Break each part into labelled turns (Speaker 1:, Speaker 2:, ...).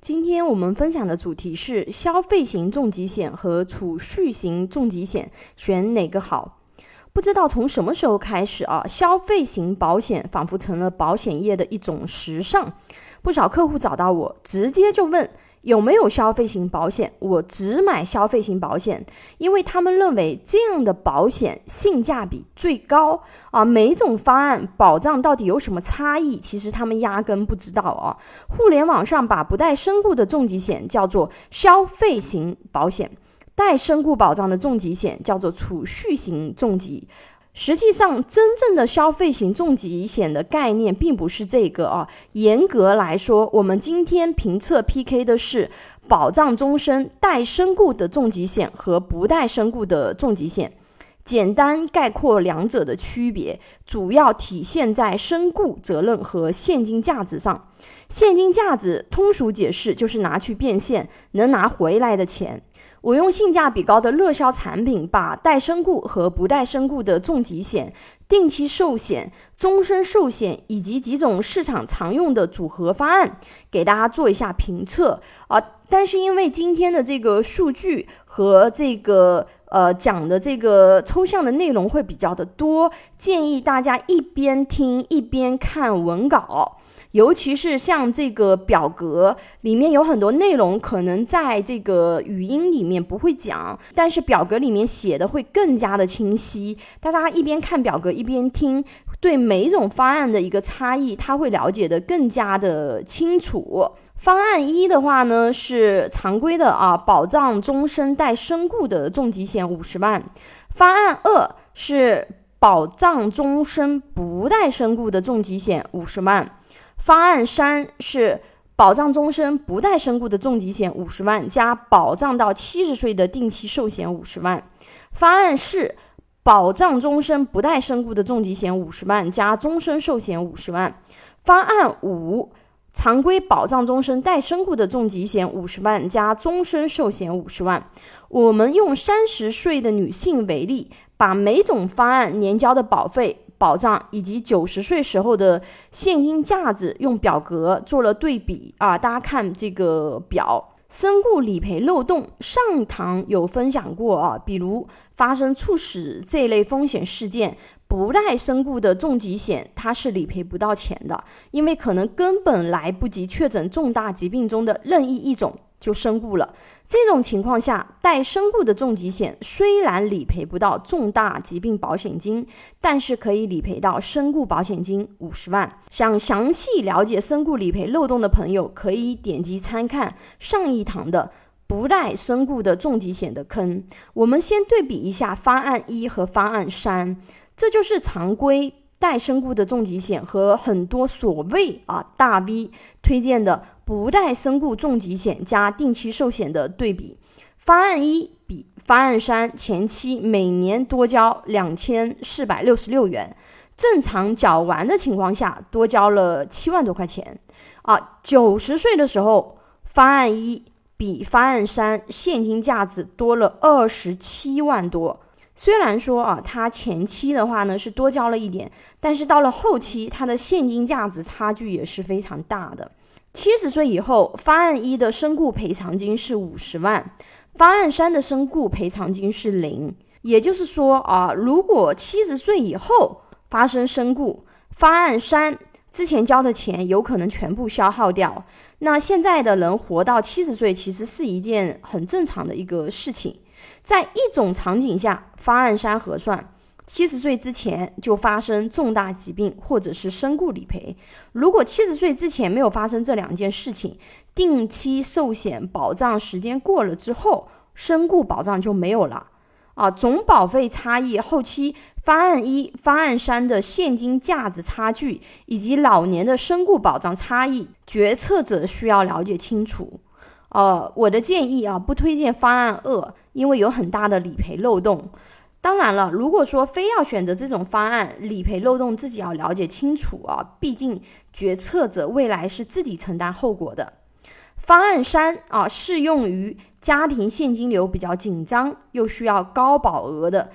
Speaker 1: 今天我们分享的主题是消费型重疾险和储蓄型重疾险，选哪个好？不知道从什么时候开始啊，消费型保险仿佛成了保险业的一种时尚。不少客户找到我，直接就问。有没有消费型保险？我只买消费型保险，因为他们认为这样的保险性价比最高啊。每种方案保障到底有什么差异？其实他们压根不知道啊。互联网上把不带身故的重疾险叫做消费型保险，带身故保障的重疾险叫做储蓄型重疾。实际上，真正的消费型重疾险的概念并不是这个啊。严格来说，我们今天评测 PK 的是保障终身带身故的重疾险和不带身故的重疾险。简单概括两者的区别，主要体现在身故责任和现金价值上。现金价值通俗解释就是拿去变现能拿回来的钱。我用性价比高的热销产品，把带身故和不带身故的重疾险、定期寿险、终身寿险以及几种市场常用的组合方案给大家做一下评测啊。但是因为今天的这个数据和这个呃讲的这个抽象的内容会比较的多，建议大家一边听一边看文稿。尤其是像这个表格里面有很多内容，可能在这个语音里面不会讲，但是表格里面写的会更加的清晰。大家一边看表格一边听，对每一种方案的一个差异，他会了解的更加的清楚。方案一的话呢，是常规的啊，保障终身带身故的重疾险五十万；方案二是保障终身不带身故的重疾险五十万。方案三是保障终身不带身故的重疾险五十万，加保障到七十岁的定期寿险五十万。方案四保障终身不带身故的重疾险五十万，加终身寿险五十万。方案五常规保障终身带身故的重疾险五十万，加终身寿险五十万。我们用三十岁的女性为例，把每种方案年交的保费。保障以及九十岁时候的现金价值用表格做了对比啊，大家看这个表，身故理赔漏洞上堂有分享过啊，比如发生猝死这类风险事件，不带身故的重疾险它是理赔不到钱的，因为可能根本来不及确诊重大疾病中的任意一种。就身故了，这种情况下，带身故的重疾险虽然理赔不到重大疾病保险金，但是可以理赔到身故保险金五十万。想详细了解身故理赔漏洞的朋友，可以点击参看上一堂的不带身故的重疾险的坑。我们先对比一下方案一和方案三，这就是常规。带身故的重疾险和很多所谓啊大 V 推荐的不带身故重疾险加定期寿险的对比，方案一比方案三前期每年多交两千四百六十六元，正常缴完的情况下多交了七万多块钱啊，九十岁的时候方案一比方案三现金价值多了二十七万多。虽然说啊，它前期的话呢是多交了一点，但是到了后期，它的现金价值差距也是非常大的。七十岁以后，方案一的身故赔偿金是五十万，方案三的身故赔偿金是零。也就是说啊，如果七十岁以后发生身故，方案三之前交的钱有可能全部消耗掉。那现在的人活到七十岁，其实是一件很正常的一个事情。在一种场景下，方案三核算，七十岁之前就发生重大疾病或者是身故理赔。如果七十岁之前没有发生这两件事情，定期寿险保障时间过了之后，身故保障就没有了。啊，总保费差异，后期方案一、方案三的现金价值差距，以及老年的身故保障差异，决策者需要了解清楚。呃，我的建议啊，不推荐方案二，因为有很大的理赔漏洞。当然了，如果说非要选择这种方案，理赔漏洞自己要了解清楚啊，毕竟决策者未来是自己承担后果的。方案三啊，适用于家庭现金流比较紧张又需要高保额的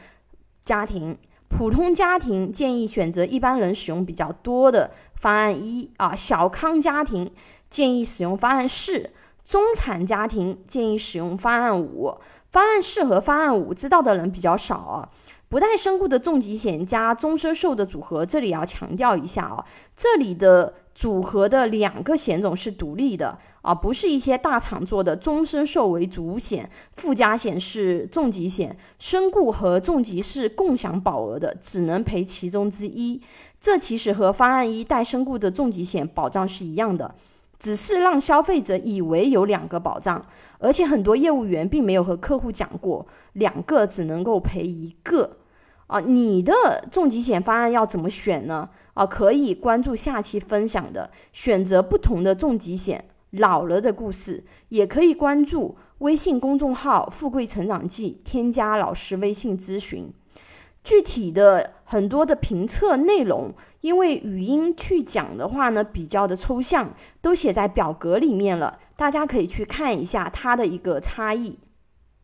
Speaker 1: 家庭。普通家庭建议选择一般人使用比较多的方案一啊，小康家庭建议使用方案四。中产家庭建议使用方案五，方案适合方案五知道的人比较少啊。不带身故的重疾险加终身寿的组合，这里要强调一下啊，这里的组合的两个险种是独立的啊，不是一些大厂做的终身寿为主险，附加险是重疾险，身故和重疾是共享保额的，只能赔其中之一。这其实和方案一带身故的重疾险保障是一样的，只是让消费者以为有两个保障，而且很多业务员并没有和客户讲过，两个只能够赔一个。啊，你的重疾险方案要怎么选呢？啊，可以关注下期分享的选择不同的重疾险老了的故事，也可以关注微信公众号“富贵成长记”，添加老师微信咨询。具体的很多的评测内容，因为语音去讲的话呢，比较的抽象，都写在表格里面了，大家可以去看一下它的一个差异。